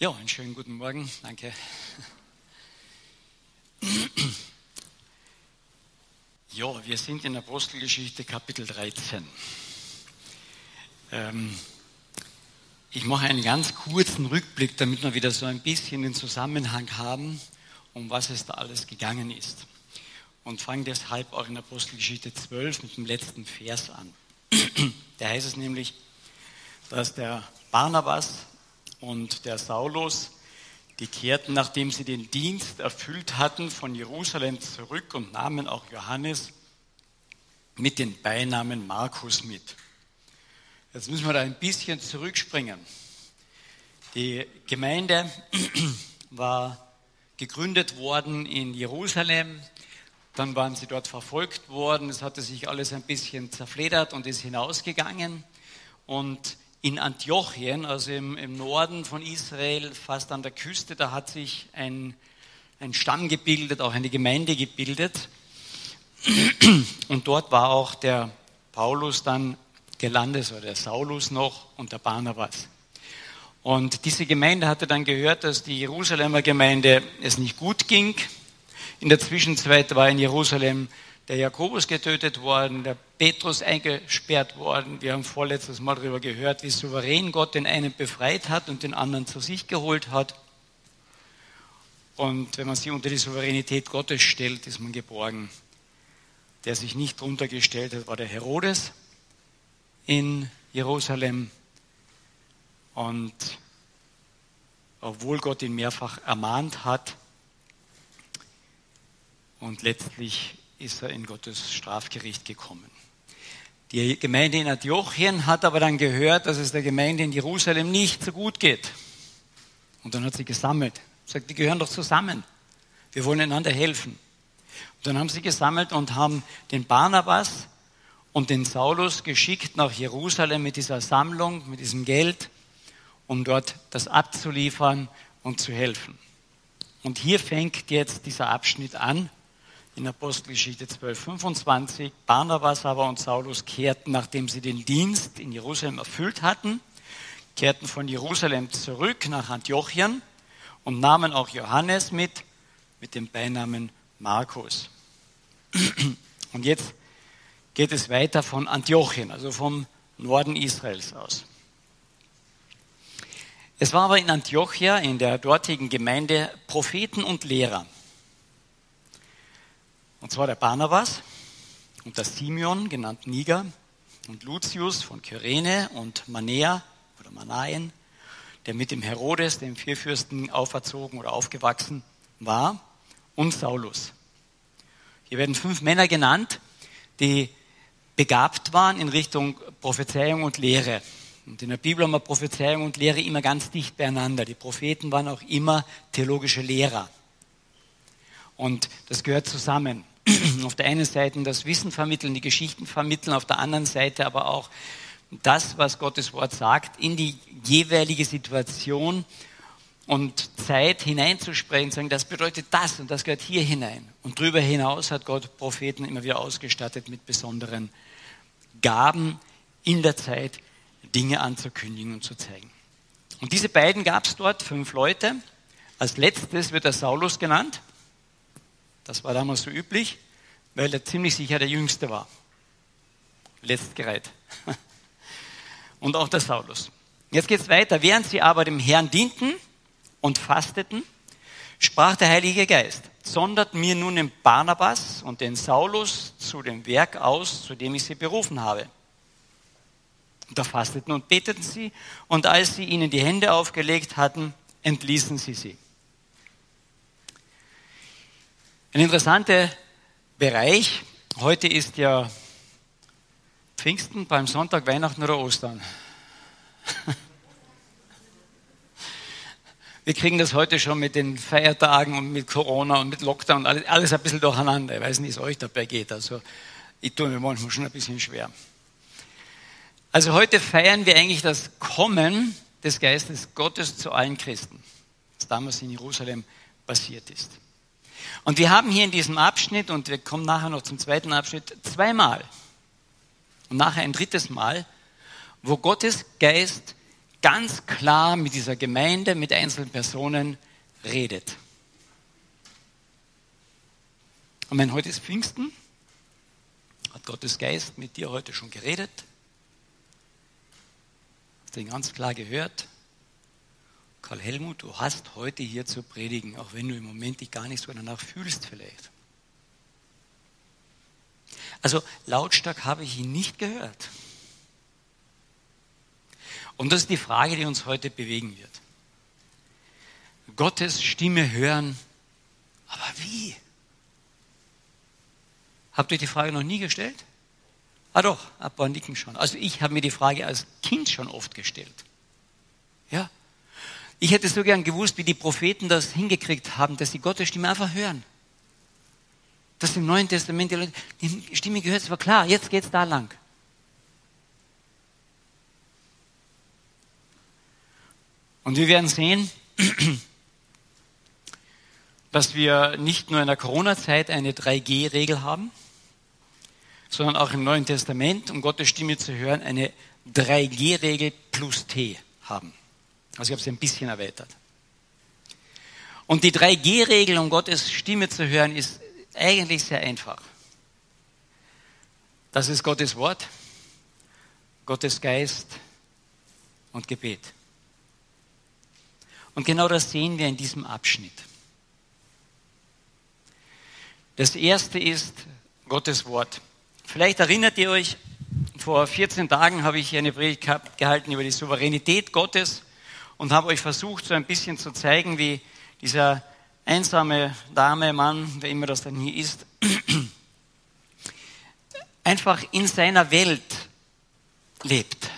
Ja, einen schönen guten Morgen. Danke. Ja, wir sind in Apostelgeschichte Kapitel 13. Ähm, ich mache einen ganz kurzen Rückblick, damit wir wieder so ein bisschen den Zusammenhang haben, um was es da alles gegangen ist. Und fange deshalb auch in Apostelgeschichte 12 mit dem letzten Vers an. Da heißt es nämlich, dass der Barnabas und der Saulus, die kehrten, nachdem sie den Dienst erfüllt hatten, von Jerusalem zurück und nahmen auch Johannes mit den Beinamen Markus mit. Jetzt müssen wir da ein bisschen zurückspringen. Die Gemeinde war gegründet worden in Jerusalem, dann waren sie dort verfolgt worden, es hatte sich alles ein bisschen zerfledert und ist hinausgegangen. Und in Antiochien, also im, im, Norden von Israel, fast an der Küste, da hat sich ein, ein Stamm gebildet, auch eine Gemeinde gebildet. Und dort war auch der Paulus dann gelandet, oder der Saulus noch und der Barnabas. Und diese Gemeinde hatte dann gehört, dass die Jerusalemer Gemeinde es nicht gut ging. In der Zwischenzeit war in Jerusalem der Jakobus getötet worden, der Petrus eingesperrt worden. Wir haben vorletztes Mal darüber gehört, wie souverän Gott den einen befreit hat und den anderen zu sich geholt hat. Und wenn man sich unter die Souveränität Gottes stellt, ist man geborgen. Der sich nicht drunter gestellt hat, war der Herodes in Jerusalem. Und obwohl Gott ihn mehrfach ermahnt hat und letztlich ist er in Gottes Strafgericht gekommen. Die Gemeinde in Antiochien hat aber dann gehört, dass es der Gemeinde in Jerusalem nicht so gut geht. Und dann hat sie gesammelt. Sagt, die gehören doch zusammen. Wir wollen einander helfen. Und dann haben sie gesammelt und haben den Barnabas und den Saulus geschickt nach Jerusalem mit dieser Sammlung, mit diesem Geld, um dort das abzuliefern und zu helfen. Und hier fängt jetzt dieser Abschnitt an, in Apostelgeschichte 12, 25. Barnabas aber und Saulus kehrten, nachdem sie den Dienst in Jerusalem erfüllt hatten, kehrten von Jerusalem zurück nach Antiochien und nahmen auch Johannes mit, mit dem Beinamen Markus. Und jetzt geht es weiter von Antiochien, also vom Norden Israels aus. Es war aber in Antiochia, in der dortigen Gemeinde, Propheten und Lehrer. Und zwar der Barnabas und der Simeon, genannt Niger, und Lucius von Kyrene und Manea oder Manaen, der mit dem Herodes, dem Vierfürsten, auferzogen oder aufgewachsen war, und Saulus. Hier werden fünf Männer genannt, die begabt waren in Richtung Prophezeiung und Lehre. Und in der Bibel haben wir Prophezeiung und Lehre immer ganz dicht beieinander. Die Propheten waren auch immer theologische Lehrer. Und das gehört zusammen. auf der einen Seite das Wissen vermitteln, die Geschichten vermitteln, auf der anderen Seite aber auch das, was Gottes Wort sagt, in die jeweilige Situation und Zeit hineinzusprechen, sagen, das bedeutet das und das gehört hier hinein. Und darüber hinaus hat Gott Propheten immer wieder ausgestattet mit besonderen Gaben in der Zeit, Dinge anzukündigen und zu zeigen. Und diese beiden gab es dort, fünf Leute. Als letztes wird der Saulus genannt. Das war damals so üblich, weil er ziemlich sicher der Jüngste war. Letztgereiht. Und auch der Saulus. Jetzt geht es weiter. Während sie aber dem Herrn dienten und fasteten, sprach der Heilige Geist, sondert mir nun den Barnabas und den Saulus zu dem Werk aus, zu dem ich sie berufen habe. Da fasteten und beteten sie, und als sie ihnen die Hände aufgelegt hatten, entließen sie sie. Ein interessanter Bereich. Heute ist ja Pfingsten, beim Sonntag Weihnachten oder Ostern. Wir kriegen das heute schon mit den Feiertagen und mit Corona und mit Lockdown alles, alles ein bisschen durcheinander. Ich weiß nicht, wie es euch dabei geht. Also ich tue mir manchmal schon ein bisschen schwer. Also heute feiern wir eigentlich das Kommen des Geistes Gottes zu allen Christen, was damals in Jerusalem passiert ist. Und wir haben hier in diesem Abschnitt, und wir kommen nachher noch zum zweiten Abschnitt, zweimal und nachher ein drittes Mal, wo Gottes Geist ganz klar mit dieser Gemeinde, mit einzelnen Personen redet. Und wenn heute ist Pfingsten, hat Gottes Geist mit dir heute schon geredet, hast du ihn ganz klar gehört. Karl Helmut, du hast heute hier zu predigen, auch wenn du im Moment dich gar nicht so danach fühlst vielleicht. Also lautstark habe ich ihn nicht gehört. Und das ist die Frage, die uns heute bewegen wird. Gottes Stimme hören, aber wie? Habt ihr die Frage noch nie gestellt? Ah doch, ein paar nicken schon. Also ich habe mir die Frage als Kind schon oft gestellt. Ja. Ich hätte so gern gewusst, wie die Propheten das hingekriegt haben, dass sie Gottes Stimme einfach hören. Dass im Neuen Testament die Leute, die Stimme gehört, es war klar, jetzt geht's da lang. Und wir werden sehen, dass wir nicht nur in der Corona-Zeit eine 3G-Regel haben, sondern auch im Neuen Testament, um Gottes Stimme zu hören, eine 3G-Regel plus T haben. Also ich habe sie ein bisschen erweitert. Und die 3G-Regel, um Gottes Stimme zu hören, ist eigentlich sehr einfach. Das ist Gottes Wort, Gottes Geist und Gebet. Und genau das sehen wir in diesem Abschnitt. Das erste ist Gottes Wort. Vielleicht erinnert ihr euch, vor 14 Tagen habe ich eine Predigt gehalten über die Souveränität Gottes und habe euch versucht, so ein bisschen zu zeigen, wie dieser einsame Dame, Mann, wer immer das dann hier ist, einfach in seiner Welt lebt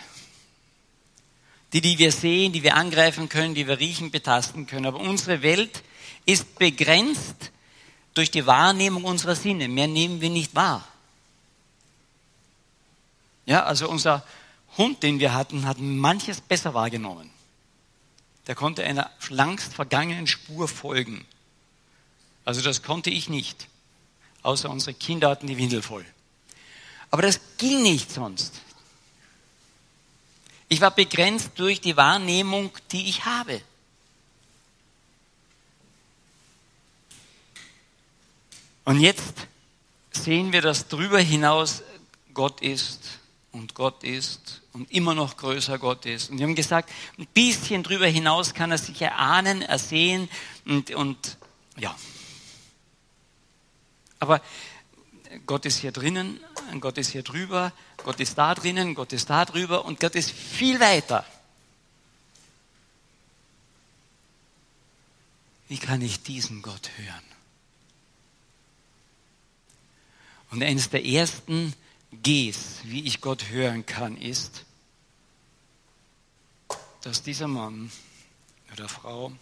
die, die wir sehen, die wir angreifen können, die wir riechen, betasten können. Aber unsere Welt ist begrenzt durch die Wahrnehmung unserer Sinne. Mehr nehmen wir nicht wahr. Ja, also unser Hund, den wir hatten, hat manches besser wahrgenommen. Der konnte einer langst vergangenen Spur folgen. Also das konnte ich nicht. Außer unsere Kinder hatten die Windel voll. Aber das ging nicht sonst. Ich war begrenzt durch die Wahrnehmung, die ich habe. Und jetzt sehen wir, dass darüber hinaus Gott ist und Gott ist und immer noch größer Gott ist. Und wir haben gesagt, ein bisschen darüber hinaus kann er sich erahnen, ersehen und, und ja. Aber Gott ist hier drinnen, Gott ist hier drüber, Gott ist da drinnen, Gott ist da drüber und Gott ist viel weiter. Wie kann ich diesen Gott hören? Und eines der ersten Gs, wie ich Gott hören kann, ist, dass dieser Mann oder Frau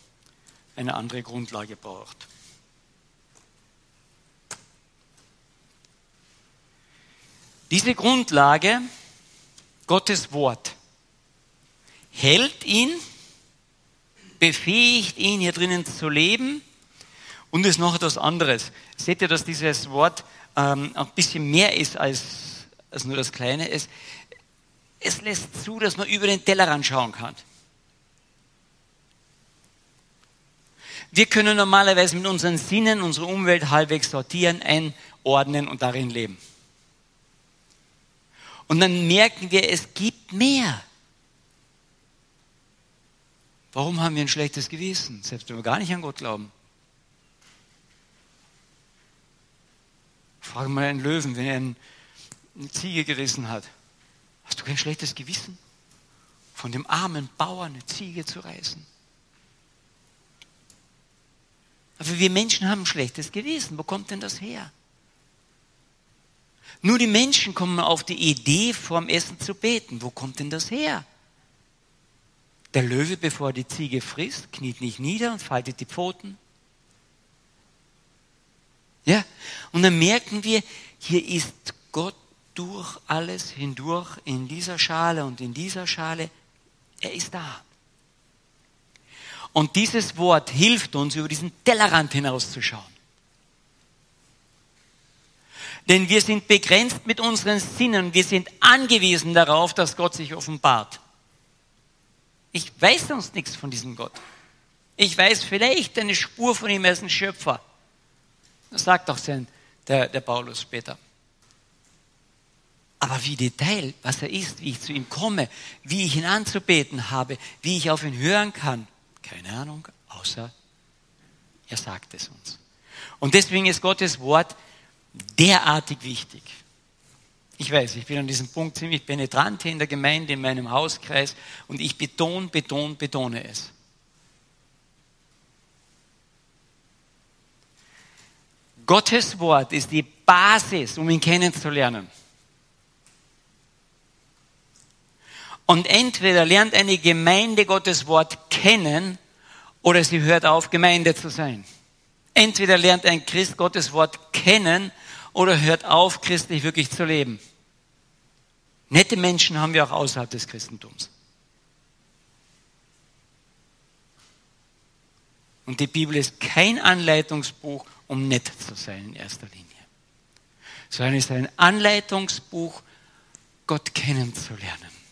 eine andere Grundlage braucht. Diese Grundlage, Gottes Wort, hält ihn, befähigt ihn, hier drinnen zu leben und ist noch etwas anderes. Seht ihr, dass dieses Wort ähm, ein bisschen mehr ist als, als nur das Kleine? Es, es lässt zu, dass man über den Tellerrand schauen kann. Wir können normalerweise mit unseren Sinnen unsere Umwelt halbwegs sortieren, einordnen und darin leben. Und dann merken wir, es gibt mehr. Warum haben wir ein schlechtes Gewissen, selbst wenn wir gar nicht an Gott glauben? Frage mal einen Löwen, wenn er eine Ziege gerissen hat. Hast du kein schlechtes Gewissen? Von dem armen Bauern eine Ziege zu reißen? Aber wir Menschen haben ein schlechtes Gewissen. Wo kommt denn das her? Nur die Menschen kommen auf die Idee, vorm Essen zu beten. Wo kommt denn das her? Der Löwe, bevor er die Ziege frisst, kniet nicht nieder und faltet die Pfoten. Ja, und dann merken wir, hier ist Gott durch alles hindurch in dieser Schale und in dieser Schale. Er ist da. Und dieses Wort hilft uns, über diesen Tellerrand hinauszuschauen. Denn wir sind begrenzt mit unseren Sinnen. Wir sind angewiesen darauf, dass Gott sich offenbart. Ich weiß sonst nichts von diesem Gott. Ich weiß vielleicht eine Spur von ihm als ein Schöpfer. Das sagt auch der, der Paulus später. Aber wie Detail, was er ist, wie ich zu ihm komme, wie ich ihn anzubeten habe, wie ich auf ihn hören kann, keine Ahnung, außer er sagt es uns. Und deswegen ist Gottes Wort derartig wichtig. Ich weiß, ich bin an diesem Punkt ziemlich penetrant hier in der Gemeinde, in meinem Hauskreis und ich betone, betone, betone es. Gottes Wort ist die Basis, um ihn kennenzulernen. Und entweder lernt eine Gemeinde Gottes Wort kennen oder sie hört auf, Gemeinde zu sein. Entweder lernt ein Christ Gottes Wort kennen oder hört auf, christlich wirklich zu leben. Nette Menschen haben wir auch außerhalb des Christentums. Und die Bibel ist kein Anleitungsbuch, um nett zu sein in erster Linie, sondern es ist ein Anleitungsbuch, Gott kennenzulernen.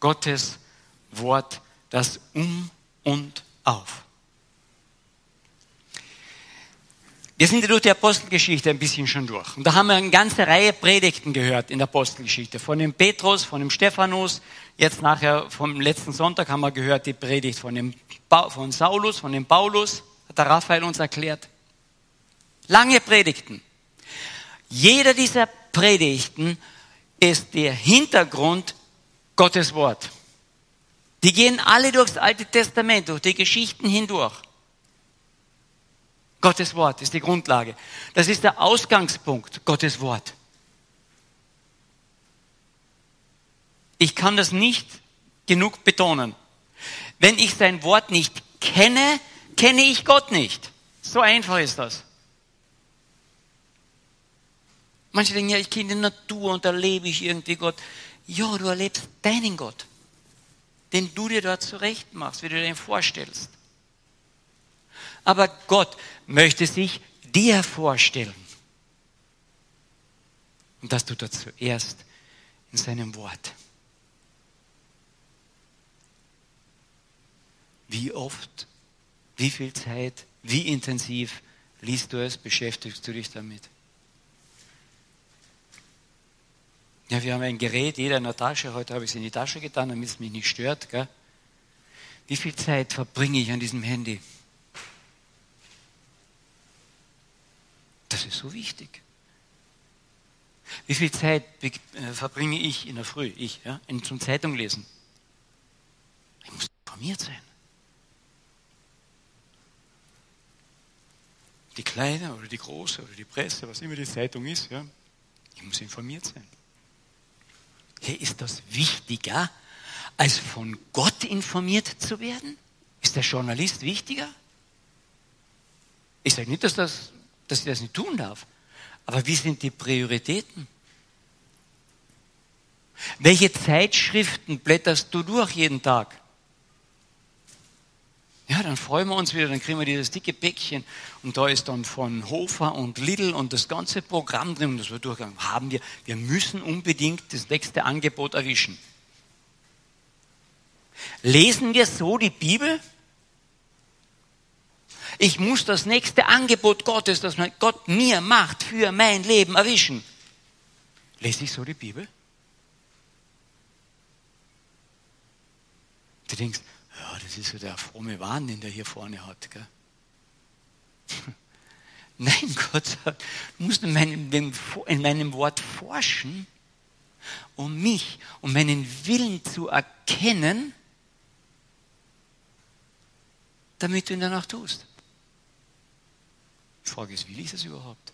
Gottes Wort, das um und auf. Wir sind durch die Apostelgeschichte ein bisschen schon durch. Und da haben wir eine ganze Reihe Predigten gehört in der Apostelgeschichte. Von dem Petrus, von dem Stephanus, jetzt nachher vom letzten Sonntag haben wir gehört die Predigt von, dem von Saulus, von dem Paulus, hat der Raphael uns erklärt. Lange Predigten. Jeder dieser Predigten ist der Hintergrund Gottes Wort. Die gehen alle durchs Alte Testament, durch die Geschichten hindurch. Gottes Wort ist die Grundlage. Das ist der Ausgangspunkt, Gottes Wort. Ich kann das nicht genug betonen. Wenn ich sein Wort nicht kenne, kenne ich Gott nicht. So einfach ist das. Manche denken, ja, ich kenne die Natur und erlebe ich irgendwie Gott. Ja, du erlebst deinen Gott, den du dir dort zurecht machst, wie du dir den vorstellst. Aber Gott möchte sich dir vorstellen. Und das tut er zuerst in seinem Wort. Wie oft, wie viel Zeit, wie intensiv liest du es, beschäftigst du dich damit? Ja, wir haben ein Gerät, jeder in der Tasche. Heute habe ich es in die Tasche getan, damit es mich nicht stört. Gell? Wie viel Zeit verbringe ich an diesem Handy? Das ist so wichtig. Wie viel Zeit äh, verbringe ich in der Früh, ich, ja, zum Zeitung lesen? Ich muss informiert sein. Die kleine oder die große oder die Presse, was immer die Zeitung ist, ja, ich muss informiert sein. Hier ist das wichtiger, als von Gott informiert zu werden? Ist der Journalist wichtiger? Ich sage nicht, dass, das, dass ich das nicht tun darf. Aber wie sind die Prioritäten? Welche Zeitschriften blätterst du durch jeden Tag? Dann freuen wir uns wieder, dann kriegen wir dieses dicke Päckchen und da ist dann von Hofer und Lidl und das ganze Programm drin, das wir durchgegangen haben wir. Wir müssen unbedingt das nächste Angebot erwischen. Lesen wir so die Bibel? Ich muss das nächste Angebot Gottes, das Gott mir macht, für mein Leben erwischen. Lese ich so die Bibel? Du denkst, ist so der fromme Wahn, den der hier vorne hat. Gell? Nein, Gott sagt, du musst in meinem, in meinem Wort forschen, um mich, um meinen Willen zu erkennen, damit du ihn danach tust. Die Frage ist, will ich das überhaupt?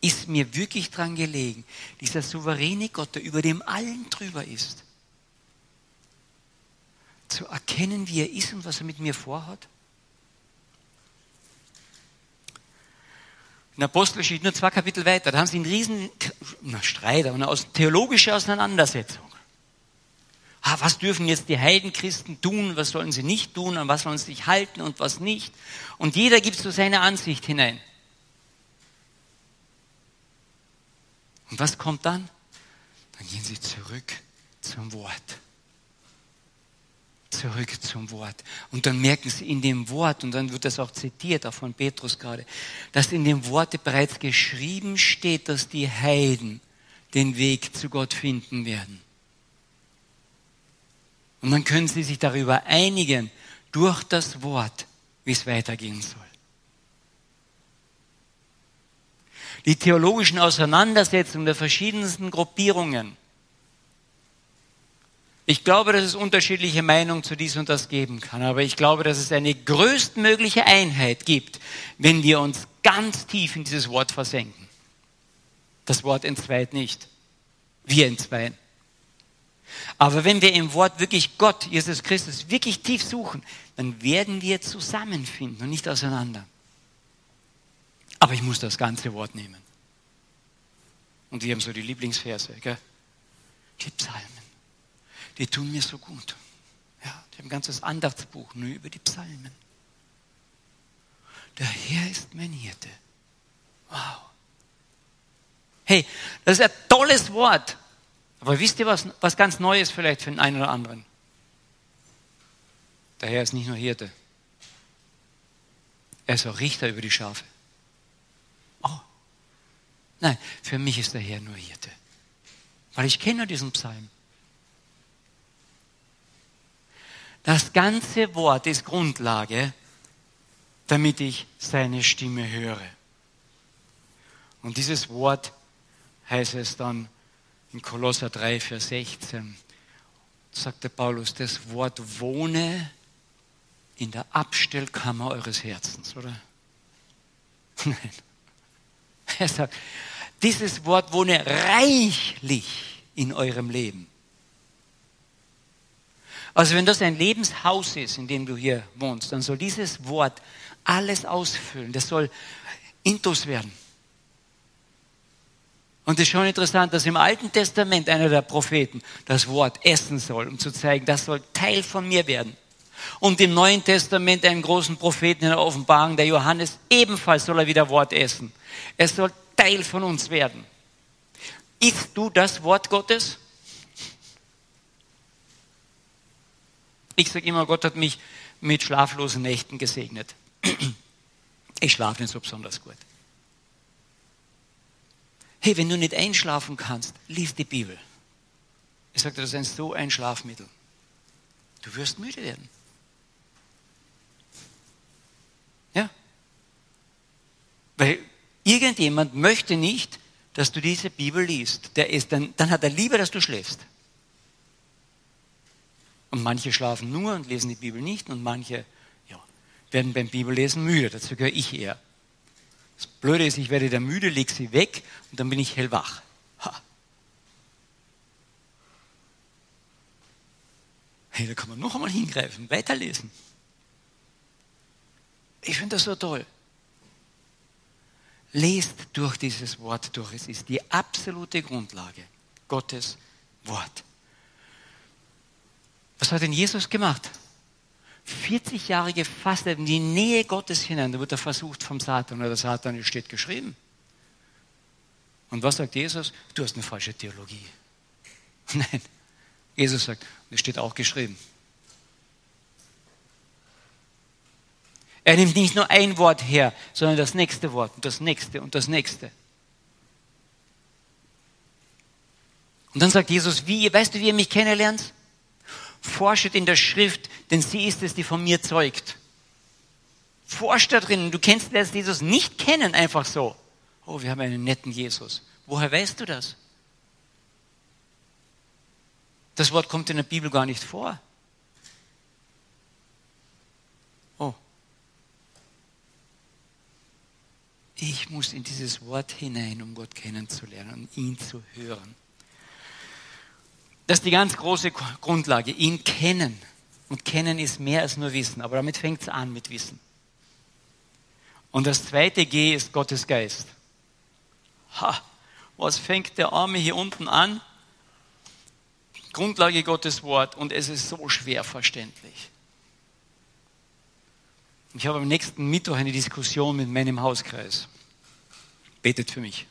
Ist mir wirklich dran gelegen, dieser souveräne Gott, der über dem allen drüber ist, zu erkennen, wie er ist und was er mit mir vorhat? In Apostelgeschichte nur zwei Kapitel weiter, da haben sie einen riesen na, Streit, aber eine theologische Auseinandersetzung. Ah, was dürfen jetzt die Heidenchristen tun, was sollen sie nicht tun, an was sollen sie sich halten und was nicht? Und jeder gibt so seine Ansicht hinein. Und was kommt dann? Dann gehen sie zurück zum Wort. Zurück zum Wort. Und dann merken sie in dem Wort, und dann wird das auch zitiert, auch von Petrus gerade, dass in dem Worte bereits geschrieben steht, dass die Heiden den Weg zu Gott finden werden. Und dann können sie sich darüber einigen, durch das Wort, wie es weitergehen soll. Die theologischen Auseinandersetzungen der verschiedensten Gruppierungen. Ich glaube, dass es unterschiedliche Meinungen zu dies und das geben kann, aber ich glaube, dass es eine größtmögliche Einheit gibt, wenn wir uns ganz tief in dieses Wort versenken. Das Wort entzweit nicht. Wir entzweien. Aber wenn wir im Wort wirklich Gott, Jesus Christus, wirklich tief suchen, dann werden wir zusammenfinden und nicht auseinander. Aber ich muss das ganze Wort nehmen. Und wir haben so die Lieblingsverse, gell? die Psalmen. Die tun mir so gut. Ja, ich habe ein ganzes Andachtsbuch nur über die Psalmen. Der Herr ist mein Hirte. Wow. Hey, das ist ein tolles Wort. Aber wisst ihr was, was ganz Neues vielleicht für den einen oder anderen? Der Herr ist nicht nur Hirte. Er ist auch Richter über die Schafe. Oh. Nein, für mich ist der Herr nur Hirte. Weil ich kenne diesen Psalm. Das ganze Wort ist Grundlage, damit ich seine Stimme höre. Und dieses Wort heißt es dann in Kolosser 3, Vers 16, sagte Paulus, das Wort wohne in der Abstellkammer eures Herzens, oder? Nein. Er sagt, dieses Wort wohne reichlich in eurem Leben. Also wenn das ein Lebenshaus ist, in dem du hier wohnst, dann soll dieses Wort alles ausfüllen. Das soll Intus werden. Und es ist schon interessant, dass im Alten Testament einer der Propheten das Wort essen soll, um zu zeigen, das soll Teil von mir werden. Und im Neuen Testament einen großen Propheten in der Offenbarung, der Johannes, ebenfalls soll er wieder Wort essen. Es soll Teil von uns werden. Isst du das Wort Gottes? Ich sage immer, Gott hat mich mit schlaflosen Nächten gesegnet. Ich schlafe nicht so besonders gut. Hey, wenn du nicht einschlafen kannst, lies die Bibel. Ich sagte, das ist so ein Schlafmittel. Du wirst müde werden. Ja? Weil irgendjemand möchte nicht, dass du diese Bibel liest. Der ist dann, dann hat er lieber, dass du schläfst. Und manche schlafen nur und lesen die Bibel nicht und manche ja, werden beim Bibellesen müde. Dazu gehöre ich eher. Das Blöde ist, ich werde da müde, lege sie weg und dann bin ich hellwach. Ha. Hey, da kann man noch einmal hingreifen, weiterlesen. Ich finde das so toll. Lest durch dieses Wort durch. Es ist die absolute Grundlage. Gottes Wort. Was hat denn Jesus gemacht? 40 Jahre gefastet in die Nähe Gottes hinein. Da wird er versucht vom Satan oder der Satan, steht geschrieben. Und was sagt Jesus? Du hast eine falsche Theologie. Nein, Jesus sagt, es steht auch geschrieben. Er nimmt nicht nur ein Wort her, sondern das nächste Wort und das nächste und das nächste. Und dann sagt Jesus, wie, weißt du, wie ihr mich kennenlernt? Forschet in der Schrift, denn sie ist es, die von mir zeugt. Forsch da drin. Du kennst Jesus nicht kennen, einfach so. Oh, wir haben einen netten Jesus. Woher weißt du das? Das Wort kommt in der Bibel gar nicht vor. Oh. Ich muss in dieses Wort hinein, um Gott kennenzulernen und ihn zu hören. Das ist die ganz große Grundlage, ihn kennen. Und kennen ist mehr als nur Wissen, aber damit fängt es an mit Wissen. Und das zweite G ist Gottes Geist. Ha, was fängt der Arme hier unten an? Grundlage Gottes Wort und es ist so schwer verständlich. Ich habe am nächsten Mittwoch eine Diskussion mit meinem Hauskreis. Betet für mich.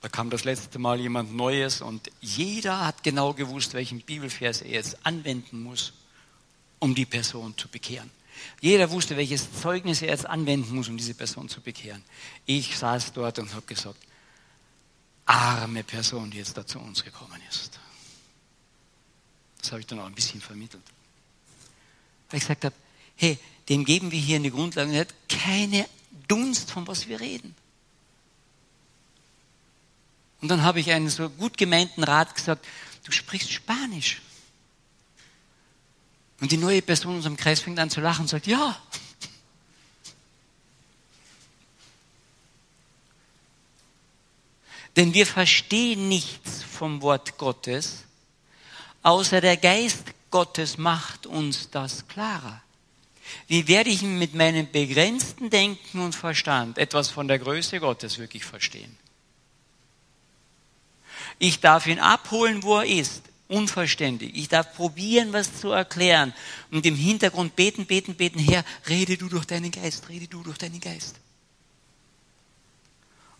Da kam das letzte Mal jemand Neues und jeder hat genau gewusst, welchen Bibelvers er jetzt anwenden muss, um die Person zu bekehren. Jeder wusste, welches Zeugnis er jetzt anwenden muss, um diese Person zu bekehren. Ich saß dort und habe gesagt, arme Person, die jetzt da zu uns gekommen ist. Das habe ich dann auch ein bisschen vermittelt. Weil ich gesagt habe, hey, dem geben wir hier eine Grundlage, er hat keine Dunst, von was wir reden. Und dann habe ich einen so gut gemeinten Rat gesagt, du sprichst Spanisch. Und die neue Person in unserem Kreis fängt an zu lachen und sagt, ja. Denn wir verstehen nichts vom Wort Gottes, außer der Geist Gottes macht uns das klarer. Wie werde ich mit meinem begrenzten Denken und Verstand etwas von der Größe Gottes wirklich verstehen? Ich darf ihn abholen, wo er ist unverständlich. Ich darf probieren, was zu erklären und im Hintergrund beten, beten, beten, Herr, rede du durch deinen Geist, rede du durch deinen Geist.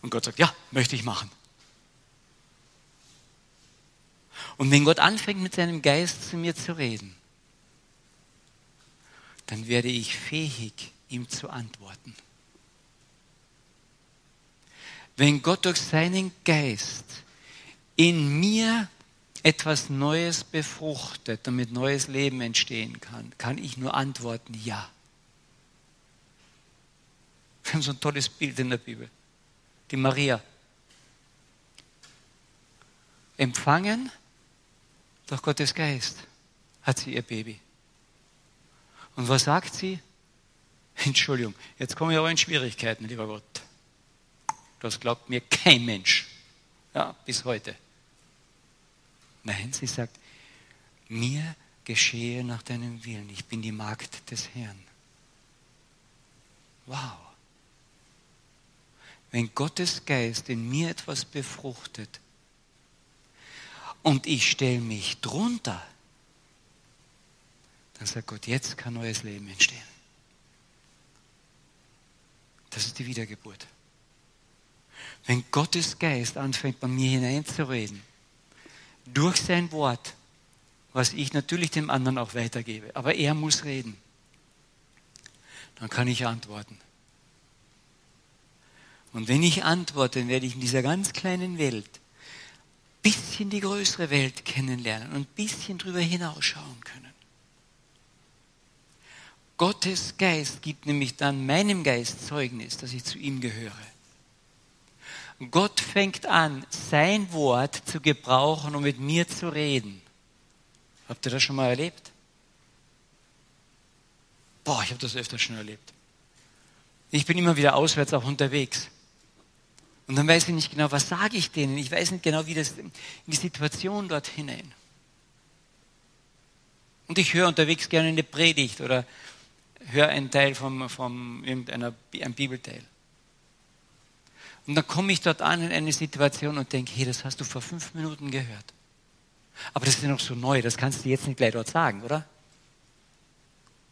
Und Gott sagt, ja, möchte ich machen. Und wenn Gott anfängt, mit seinem Geist zu mir zu reden, dann werde ich fähig, ihm zu antworten. Wenn Gott durch seinen Geist in mir etwas Neues befruchtet, damit neues Leben entstehen kann, kann ich nur antworten, ja. Wir haben so ein tolles Bild in der Bibel. Die Maria. Empfangen durch Gottes Geist hat sie ihr Baby. Und was sagt sie? Entschuldigung, jetzt komme ich aber in Schwierigkeiten, lieber Gott. Das glaubt mir kein Mensch. Ja, bis heute. Nein, sie sagt, mir geschehe nach deinem Willen. Ich bin die Magd des Herrn. Wow. Wenn Gottes Geist in mir etwas befruchtet und ich stelle mich drunter, dann sagt Gott, jetzt kann neues Leben entstehen. Das ist die Wiedergeburt. Wenn Gottes Geist anfängt, bei mir hineinzureden, durch sein Wort, was ich natürlich dem anderen auch weitergebe. Aber er muss reden. Dann kann ich antworten. Und wenn ich antworte, werde ich in dieser ganz kleinen Welt ein bisschen die größere Welt kennenlernen und ein bisschen drüber hinausschauen können. Gottes Geist gibt nämlich dann meinem Geist Zeugnis, dass ich zu ihm gehöre. Gott fängt an, sein Wort zu gebrauchen, um mit mir zu reden. Habt ihr das schon mal erlebt? Boah, ich habe das öfter schon erlebt. Ich bin immer wieder auswärts auch unterwegs. Und dann weiß ich nicht genau, was sage ich denen. Ich weiß nicht genau, wie das in die Situation dort hinein. Und ich höre unterwegs gerne eine Predigt oder höre einen Teil vom, vom irgendeiner, ein Bibelteil. Und dann komme ich dort an in eine Situation und denke, hey, das hast du vor fünf Minuten gehört. Aber das ist ja noch so neu, das kannst du jetzt nicht gleich dort sagen, oder?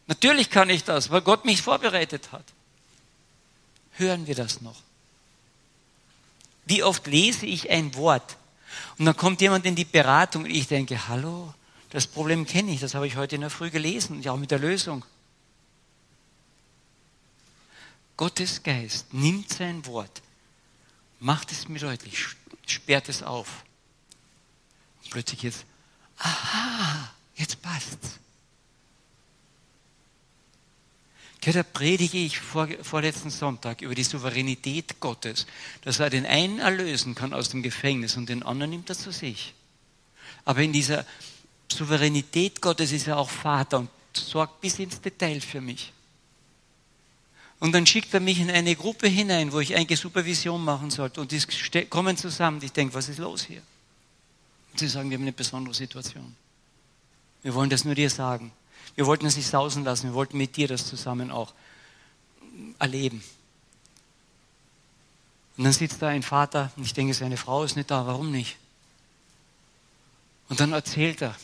Natürlich kann ich das, weil Gott mich vorbereitet hat. Hören wir das noch? Wie oft lese ich ein Wort und dann kommt jemand in die Beratung und ich denke, hallo, das Problem kenne ich, das habe ich heute in der Früh gelesen, ja auch mit der Lösung. Gottes Geist nimmt sein Wort macht es mir deutlich, sperrt es auf. Und plötzlich jetzt, aha, jetzt passt's. Ja, da predige ich vor, vorletzten Sonntag über die Souveränität Gottes, dass er den einen erlösen kann aus dem Gefängnis und den anderen nimmt er zu sich. Aber in dieser Souveränität Gottes ist er auch Vater und sorgt bis ins Detail für mich. Und dann schickt er mich in eine Gruppe hinein, wo ich eigentlich Supervision machen sollte. Und die kommen zusammen. Ich denke, was ist los hier? Und sie sagen, wir haben eine besondere Situation. Wir wollen das nur dir sagen. Wir wollten es nicht sausen lassen. Wir wollten mit dir das zusammen auch erleben. Und dann sitzt da ein Vater und ich denke, seine Frau ist nicht da. Warum nicht? Und dann erzählt er,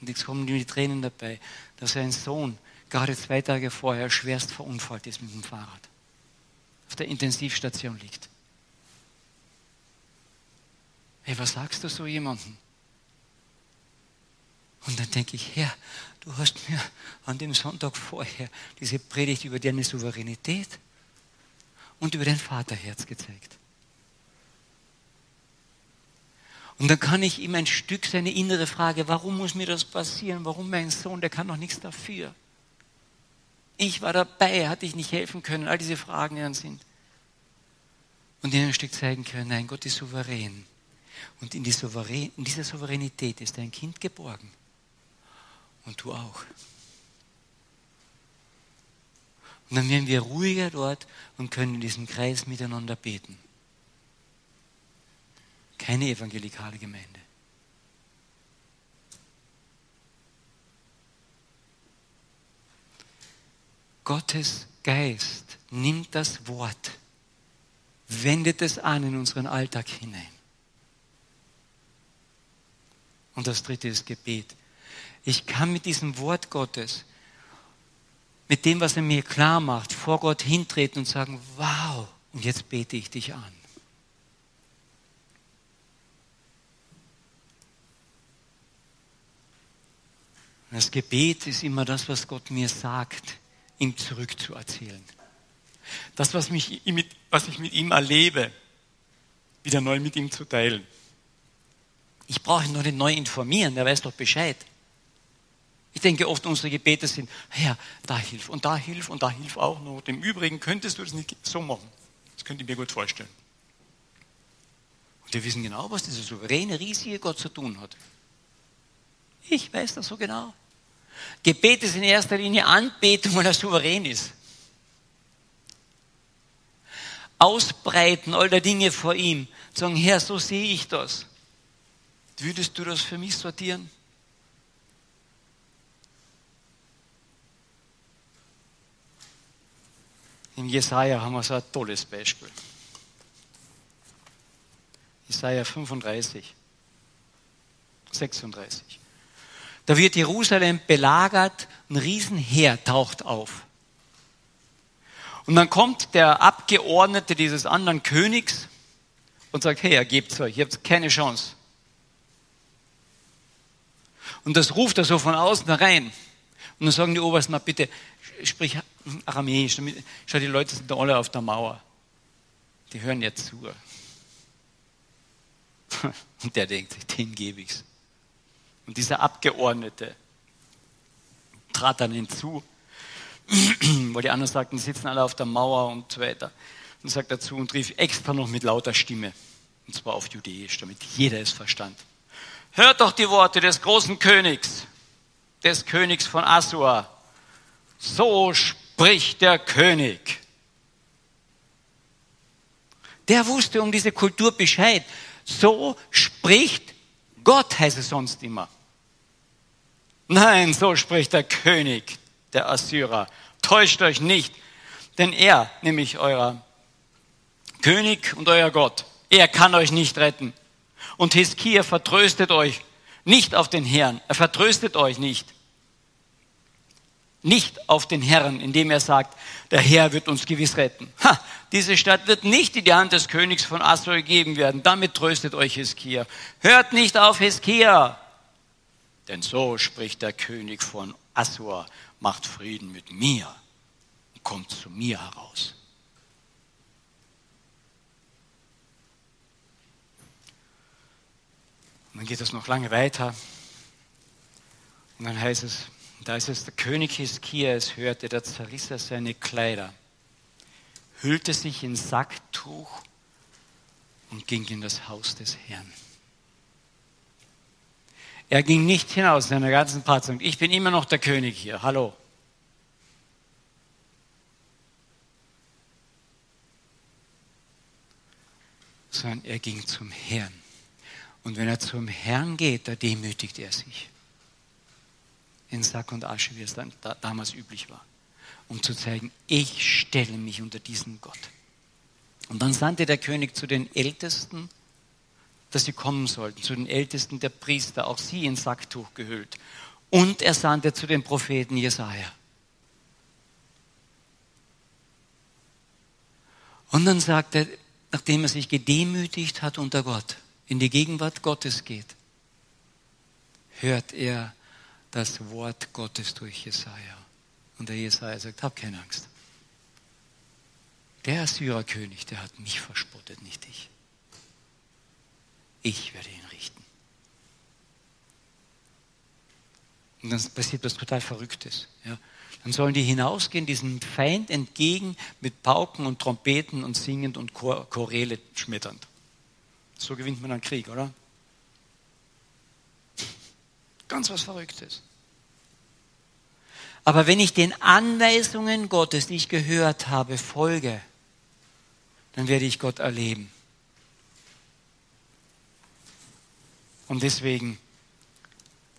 und jetzt kommen die Tränen dabei, dass sein Sohn gerade zwei Tage vorher schwerst verunfallt ist mit dem Fahrrad, auf der Intensivstation liegt. Hey, was sagst du so jemandem? Und dann denke ich, Herr, du hast mir an dem Sonntag vorher diese Predigt über deine Souveränität und über dein Vaterherz gezeigt. Und dann kann ich ihm ein Stück seine innere Frage, warum muss mir das passieren? Warum mein Sohn, der kann doch nichts dafür. Ich war dabei, hatte ich nicht helfen können, all diese Fragen, die dann sind. Und ihnen ein Stück zeigen können, nein, Gott ist souverän. Und in, die Souverän, in dieser Souveränität ist dein Kind geborgen. Und du auch. Und dann werden wir ruhiger dort und können in diesem Kreis miteinander beten. Keine evangelikale Gemeinde. Gottes Geist nimmt das Wort, wendet es an in unseren Alltag hinein. Und das dritte ist Gebet. Ich kann mit diesem Wort Gottes mit dem, was er mir klar macht, vor Gott hintreten und sagen, wow, und jetzt bete ich dich an. Das Gebet ist immer das, was Gott mir sagt, ihm zurückzuerzählen. Das, was, mich, was ich mit ihm erlebe, wieder neu mit ihm zu teilen. Ich brauche ihn noch nicht neu informieren, der weiß doch Bescheid. Ich denke oft, unsere Gebete sind, Herr, da hilf und da hilf und da hilf auch noch. Im Übrigen könntest du das nicht so machen. Das könnte ich mir gut vorstellen. Und wir wissen genau, was dieser souveräne, riesige Gott zu tun hat. Ich weiß das so genau. Gebet ist in erster Linie Anbetung, weil er souverän ist. Ausbreiten all der Dinge vor ihm. Sagen, Herr, so sehe ich das. Würdest du das für mich sortieren? In Jesaja haben wir so ein tolles Beispiel. Jesaja 35, 36. Da wird Jerusalem belagert, ein Riesenheer taucht auf. Und dann kommt der Abgeordnete dieses anderen Königs und sagt, hey, ergebt's euch, ihr habt keine Chance. Und das ruft er so von außen rein. Und dann sagen die Obersten, na bitte, sprich Aramäisch. Schau, die Leute sind alle auf der Mauer. Die hören jetzt zu. Und der denkt den gebe ich's. Und dieser Abgeordnete trat dann hinzu, weil die anderen sagten, sitzen alle auf der Mauer und so weiter. Und sagt dazu und rief extra noch mit lauter Stimme, und zwar auf Judäisch, damit jeder es verstand. Hört doch die Worte des großen Königs, des Königs von Assur. So spricht der König. Der wusste um diese Kultur Bescheid. So spricht Gott, heißt es sonst immer. Nein, so spricht der König der Assyrer. Täuscht euch nicht, denn er, nämlich euer König und euer Gott, er kann euch nicht retten. Und Hiskia vertröstet euch nicht auf den Herrn. Er vertröstet euch nicht nicht auf den Herrn, indem er sagt, der Herr wird uns gewiss retten. Ha, diese Stadt wird nicht in die Hand des Königs von Assur gegeben werden. Damit tröstet euch Hiskia. Hört nicht auf Hiskia. Denn so spricht der König von Assur, macht Frieden mit mir und kommt zu mir heraus. Und dann geht es noch lange weiter. Und dann heißt es, da ist es der König Hiskia es hörte, da zerriss er seine Kleider, hüllte sich in Sacktuch und ging in das Haus des Herrn. Er ging nicht hinaus in seiner ganzen Patzung. Ich bin immer noch der König hier. Hallo. Sondern er ging zum Herrn. Und wenn er zum Herrn geht, da demütigt er sich in Sack und Asche, wie es dann, da, damals üblich war, um zu zeigen, ich stelle mich unter diesen Gott. Und dann sandte der König zu den Ältesten, dass sie kommen sollten, zu den Ältesten der Priester, auch sie in Sacktuch gehüllt. Und er sandte zu den Propheten Jesaja. Und dann sagt er, nachdem er sich gedemütigt hat unter Gott, in die Gegenwart Gottes geht, hört er das Wort Gottes durch Jesaja. Und der Jesaja sagt, hab keine Angst. Der Assyrerkönig, der hat mich verspottet, nicht ich. Ich werde ihn richten. Und dann passiert was total Verrücktes. Ja. Dann sollen die hinausgehen, diesem Feind entgegen mit Pauken und Trompeten und singend und Choräle schmetternd. So gewinnt man einen Krieg, oder? Ganz was Verrücktes. Aber wenn ich den Anweisungen Gottes, die ich gehört habe, folge, dann werde ich Gott erleben. Und deswegen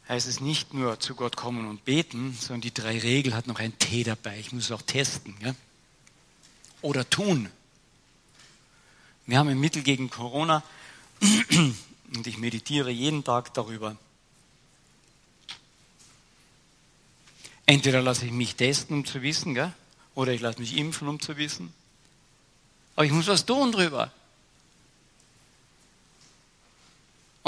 heißt es nicht nur zu Gott kommen und beten, sondern die drei Regeln hat noch ein T dabei. Ich muss es auch testen. Ja? Oder tun. Wir haben ein Mittel gegen Corona und ich meditiere jeden Tag darüber. Entweder lasse ich mich testen, um zu wissen, gell? oder ich lasse mich impfen, um zu wissen. Aber ich muss was tun drüber.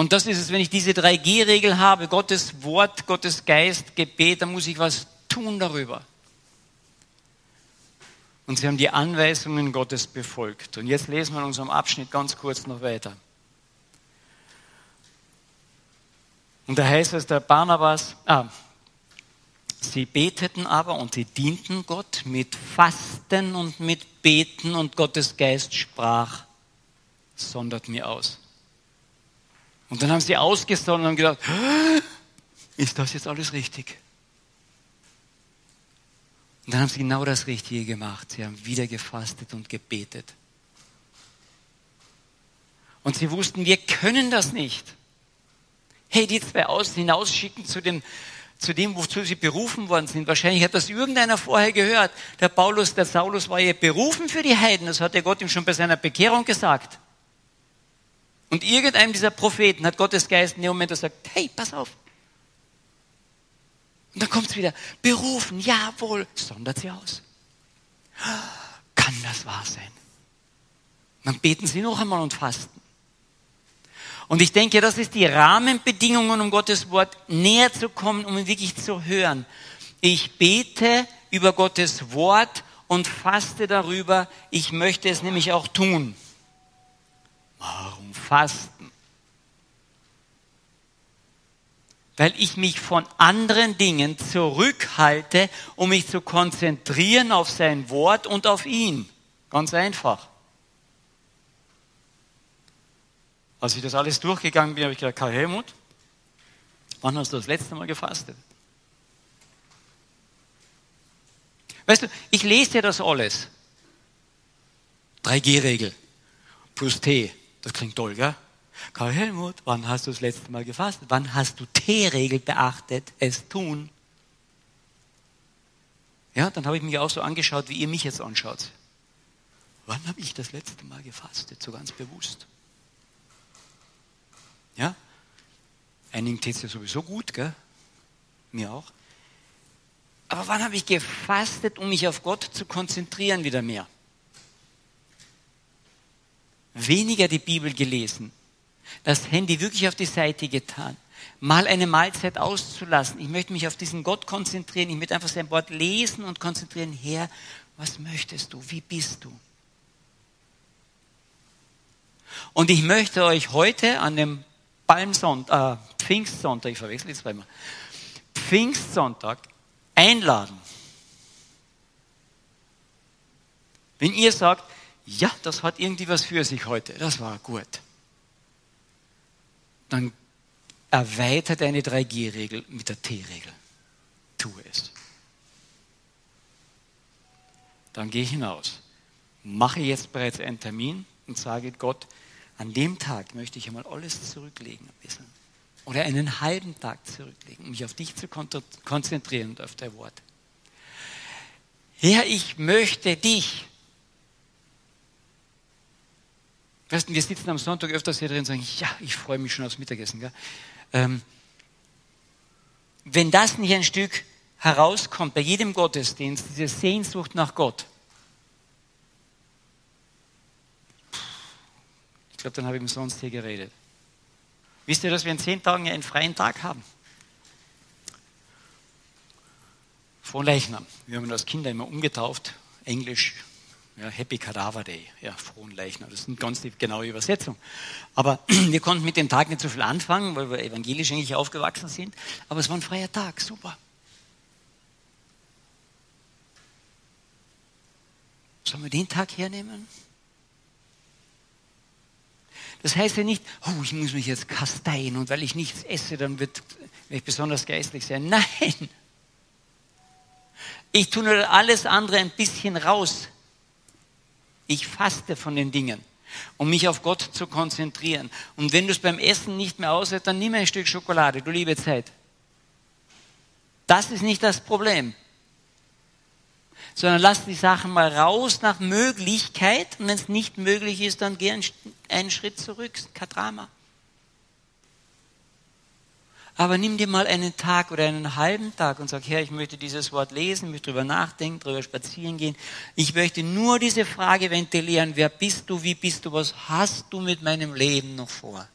Und das ist es, wenn ich diese 3G-Regel habe, Gottes Wort, Gottes Geist, Gebet, dann muss ich was tun darüber. Und sie haben die Anweisungen Gottes befolgt. Und jetzt lesen wir in unserem Abschnitt ganz kurz noch weiter. Und da heißt es, der Barnabas, ah, Sie beteten aber und sie dienten Gott mit Fasten und mit Beten und Gottes Geist sprach, sondert mir aus. Und dann haben sie ausgesondert und haben gedacht, ist das jetzt alles richtig? Und dann haben sie genau das Richtige gemacht. Sie haben wieder gefastet und gebetet. Und sie wussten, wir können das nicht. Hey, die zwei aus, hinausschicken zu dem zu dem, wozu sie berufen worden sind. Wahrscheinlich hat das irgendeiner vorher gehört. Der Paulus, der Saulus war ja berufen für die Heiden. Das hat der Gott ihm schon bei seiner Bekehrung gesagt. Und irgendeinem dieser Propheten hat Gottes Geist in dem Moment gesagt, hey, pass auf. Und dann kommt es wieder, berufen, jawohl, sondert sie aus. Kann das wahr sein? Dann beten sie noch einmal und fasten. Und ich denke, das ist die Rahmenbedingungen, um Gottes Wort näher zu kommen, um ihn wirklich zu hören. Ich bete über Gottes Wort und faste darüber. Ich möchte es nämlich auch tun. Warum fasten? Weil ich mich von anderen Dingen zurückhalte, um mich zu konzentrieren auf sein Wort und auf ihn. Ganz einfach. Als ich das alles durchgegangen bin, habe ich gedacht, Karl Helmut, wann hast du das letzte Mal gefastet? Weißt du, ich lese dir das alles. 3G-Regel plus T. Das klingt toll, gell? Karl Helmut, wann hast du das letzte Mal gefastet? Wann hast du T-Regel beachtet? Es tun. Ja, dann habe ich mich auch so angeschaut, wie ihr mich jetzt anschaut. Wann habe ich das letzte Mal gefastet? So ganz bewusst. Ja? Einigen tät es ja sowieso gut, gell? Mir auch. Aber wann habe ich gefastet, um mich auf Gott zu konzentrieren wieder mehr? Weniger die Bibel gelesen, das Handy wirklich auf die Seite getan, mal eine Mahlzeit auszulassen. Ich möchte mich auf diesen Gott konzentrieren, ich möchte einfach sein Wort lesen und konzentrieren. Herr, was möchtest du? Wie bist du? Und ich möchte euch heute an dem Palmsonntag, äh, Pfingstsonntag, ich verwechsel jetzt zweimal, Pfingstsonntag einladen. Wenn ihr sagt, ja, das hat irgendwie was für sich heute, das war gut, dann erweitert eine 3G-Regel mit der T-Regel. Tue es. Dann gehe ich hinaus, mache jetzt bereits einen Termin und sage Gott, an dem Tag möchte ich einmal alles zurücklegen ein bisschen. Oder einen halben Tag zurücklegen, um mich auf dich zu konzentrieren und auf dein Wort. Herr, ich möchte dich. Weißt wir sitzen am Sonntag öfters hier drin und sagen, ja, ich freue mich schon aufs Mittagessen. Ähm, wenn das nicht ein Stück herauskommt bei jedem Gottesdienst, diese Sehnsucht nach Gott, Ich glaube, dann habe ich umsonst hier geredet. Wisst ihr, dass wir in zehn Tagen einen freien Tag haben? Von Leichnam. Wir haben das Kinder immer umgetauft. Englisch, ja, Happy Cadaver Day, ja, frohen Leichnam. Das ist eine ganz genaue Übersetzung. Aber wir konnten mit dem Tag nicht so viel anfangen, weil wir evangelisch eigentlich aufgewachsen sind. Aber es war ein freier Tag, super. Sollen wir den Tag hernehmen? Das heißt ja nicht, oh, ich muss mich jetzt kasteien und weil ich nichts esse, dann wird ich besonders geistlich sein. Nein. Ich tue nur alles andere ein bisschen raus. Ich faste von den Dingen, um mich auf Gott zu konzentrieren. Und wenn du es beim Essen nicht mehr aushältst, dann nimm ein Stück Schokolade, du liebe Zeit. Das ist nicht das Problem sondern lass die Sachen mal raus nach Möglichkeit und wenn es nicht möglich ist, dann geh einen Schritt zurück, kein Drama. Aber nimm dir mal einen Tag oder einen halben Tag und sag, Herr, ich möchte dieses Wort lesen, möchte drüber nachdenken, drüber spazieren gehen. Ich möchte nur diese Frage ventilieren, wer bist du, wie bist du, was hast du mit meinem Leben noch vor?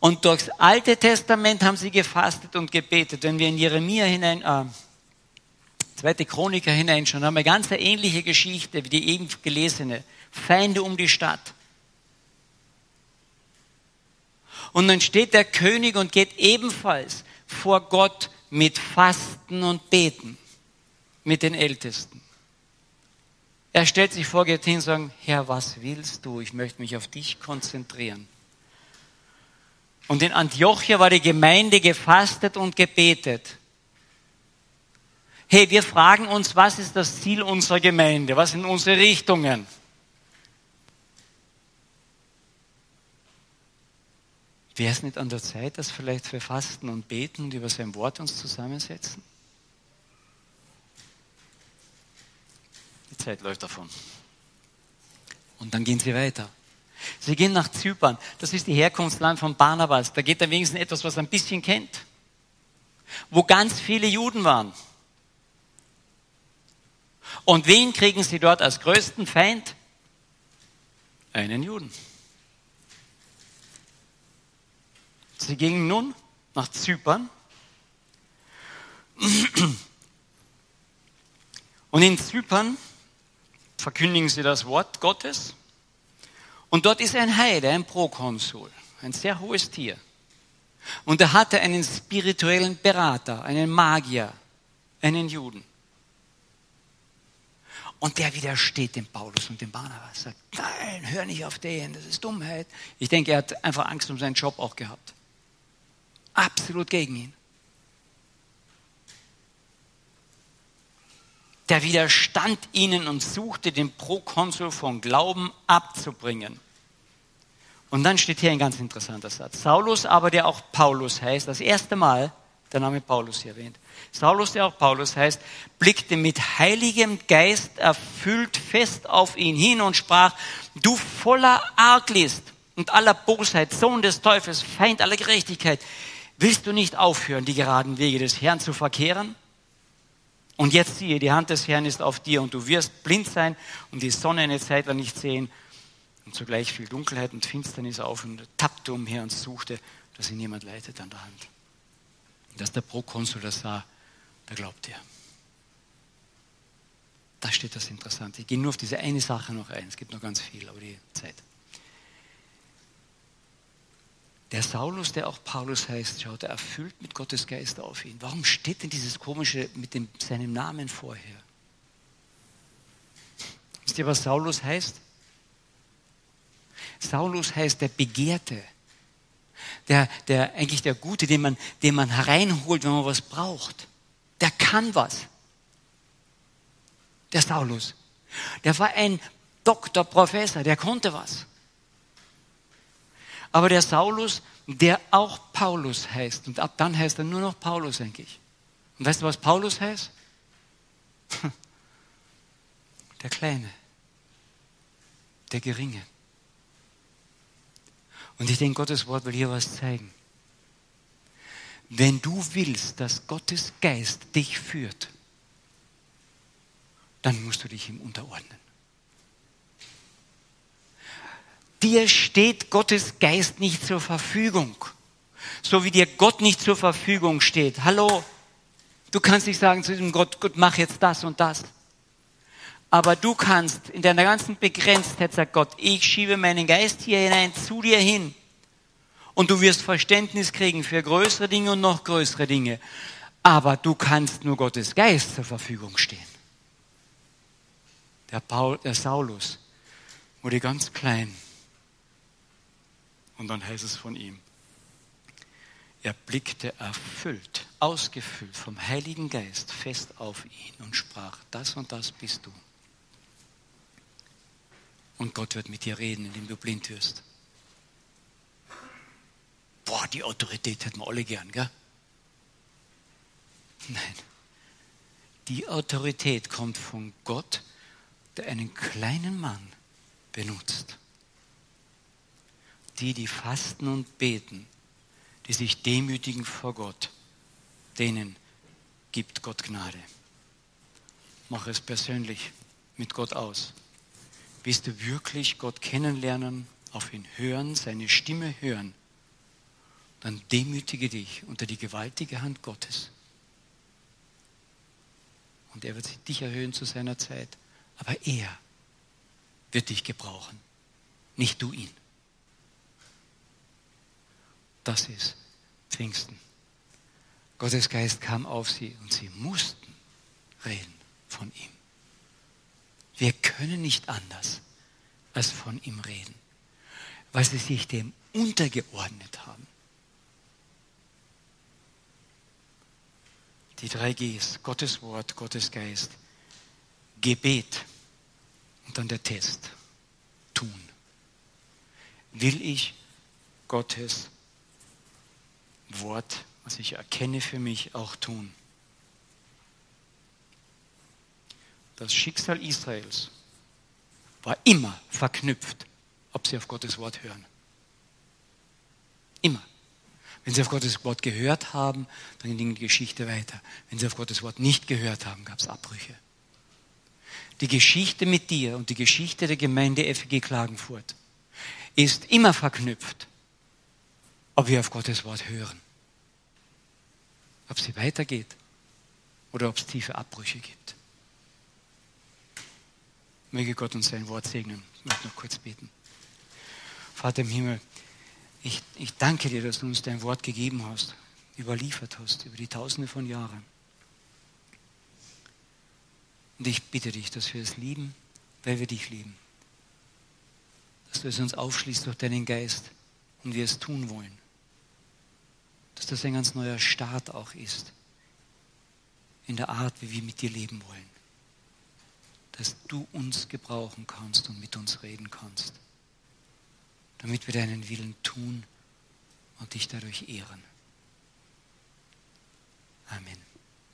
Und durchs Alte Testament haben sie gefastet und gebetet. Wenn wir in Jeremia hinein, äh, zweite Chroniker hineinschauen, haben wir ganz eine ähnliche Geschichte wie die eben gelesene. Feinde um die Stadt. Und dann steht der König und geht ebenfalls vor Gott mit Fasten und Beten, mit den Ältesten. Er stellt sich vor, geht hin und sagt, Herr, was willst du? Ich möchte mich auf dich konzentrieren. Und in Antiochia war die Gemeinde gefastet und gebetet. Hey, wir fragen uns, was ist das Ziel unserer Gemeinde? Was sind unsere Richtungen? Wäre es nicht an der Zeit, dass vielleicht wir fasten und beten und über sein Wort uns zusammensetzen? Die Zeit läuft davon. Und dann gehen sie weiter. Sie gehen nach Zypern. Das ist die Herkunftsland von Barnabas. Da geht er wenigstens etwas, was er ein bisschen kennt. Wo ganz viele Juden waren. Und wen kriegen sie dort als größten Feind? Einen Juden. Sie gingen nun nach Zypern. Und in Zypern verkündigen sie das Wort Gottes. Und dort ist ein Heide, ein Prokonsul, ein sehr hohes Tier. Und er hatte einen spirituellen Berater, einen Magier, einen Juden. Und der widersteht dem Paulus und dem Barnabas. Sagt, nein, hör nicht auf den, das ist Dummheit. Ich denke, er hat einfach Angst um seinen Job auch gehabt. Absolut gegen ihn. der widerstand ihnen und suchte den Prokonsul von Glauben abzubringen. Und dann steht hier ein ganz interessanter Satz. Saulus aber, der auch Paulus heißt, das erste Mal der Name Paulus hier erwähnt. Saulus, der auch Paulus heißt, blickte mit heiligem Geist erfüllt fest auf ihn hin und sprach, du voller Arglist und aller Bosheit, Sohn des Teufels, Feind aller Gerechtigkeit, willst du nicht aufhören, die geraden Wege des Herrn zu verkehren? Und jetzt siehe, die Hand des Herrn ist auf dir und du wirst blind sein und die Sonne eine Zeit lang nicht sehen. Und zugleich fiel Dunkelheit und Finsternis auf und tappte umher und suchte, dass ihn jemand leitet an der Hand. Und dass der Prokonsul das sah, da glaubt er. Da steht das Interessante. Ich gehe nur auf diese eine Sache noch ein. Es gibt noch ganz viel, aber die Zeit. Der Saulus, der auch Paulus heißt, schaut, er erfüllt mit Gottes Geist auf ihn. Warum steht denn dieses komische mit dem, seinem Namen vorher? Wisst ihr, was Saulus heißt? Saulus heißt der Begehrte. Der, der, eigentlich der Gute, den man, den man hereinholt, wenn man was braucht. Der kann was. Der Saulus. Der war ein Doktor, Professor, der konnte was. Aber der Saulus, der auch Paulus heißt, und ab dann heißt er nur noch Paulus eigentlich. Und weißt du, was Paulus heißt? Der Kleine, der Geringe. Und ich denke, Gottes Wort will hier was zeigen. Wenn du willst, dass Gottes Geist dich führt, dann musst du dich ihm unterordnen. Dir steht Gottes Geist nicht zur Verfügung. So wie dir Gott nicht zur Verfügung steht. Hallo, du kannst nicht sagen zu diesem Gott, Gott, mach jetzt das und das. Aber du kannst in deiner ganzen Begrenztheit, sagt Gott, ich schiebe meinen Geist hier hinein zu dir hin. Und du wirst Verständnis kriegen für größere Dinge und noch größere Dinge. Aber du kannst nur Gottes Geist zur Verfügung stehen. Der, Paul, der Saulus wurde ganz klein. Und dann heißt es von ihm, er blickte erfüllt, ausgefüllt vom Heiligen Geist fest auf ihn und sprach, das und das bist du. Und Gott wird mit dir reden, indem du blind wirst. Boah, die Autorität hätten wir alle gern, gell? Nein. Die Autorität kommt von Gott, der einen kleinen Mann benutzt. Die, die fasten und beten, die sich demütigen vor Gott, denen gibt Gott Gnade. Mach es persönlich mit Gott aus. Willst du wirklich Gott kennenlernen, auf ihn hören, seine Stimme hören, dann demütige dich unter die gewaltige Hand Gottes. Und er wird dich erhöhen zu seiner Zeit. Aber er wird dich gebrauchen, nicht du ihn. Das ist Pfingsten. Gottes Geist kam auf sie und sie mussten reden von ihm. Wir können nicht anders als von ihm reden, weil sie sich dem untergeordnet haben. Die drei Gs, Gottes Wort, Gottes Geist, Gebet und dann der Test, tun. Will ich Gottes Wort, was ich erkenne für mich, auch tun? Das Schicksal Israels war immer verknüpft, ob sie auf Gottes Wort hören. Immer. Wenn sie auf Gottes Wort gehört haben, dann ging die Geschichte weiter. Wenn sie auf Gottes Wort nicht gehört haben, gab es Abbrüche. Die Geschichte mit dir und die Geschichte der Gemeinde FG Klagenfurt ist immer verknüpft, ob wir auf Gottes Wort hören. Ob sie weitergeht oder ob es tiefe Abbrüche gibt. Möge Gott uns sein Wort segnen. Ich möchte noch kurz beten. Vater im Himmel, ich, ich danke dir, dass du uns dein Wort gegeben hast, überliefert hast über die Tausende von Jahren. Und ich bitte dich, dass wir es lieben, weil wir dich lieben. Dass du es uns aufschließt durch deinen Geist und wir es tun wollen. Dass das ein ganz neuer Start auch ist in der Art, wie wir mit dir leben wollen dass du uns gebrauchen kannst und mit uns reden kannst, damit wir deinen Willen tun und dich dadurch ehren. Amen.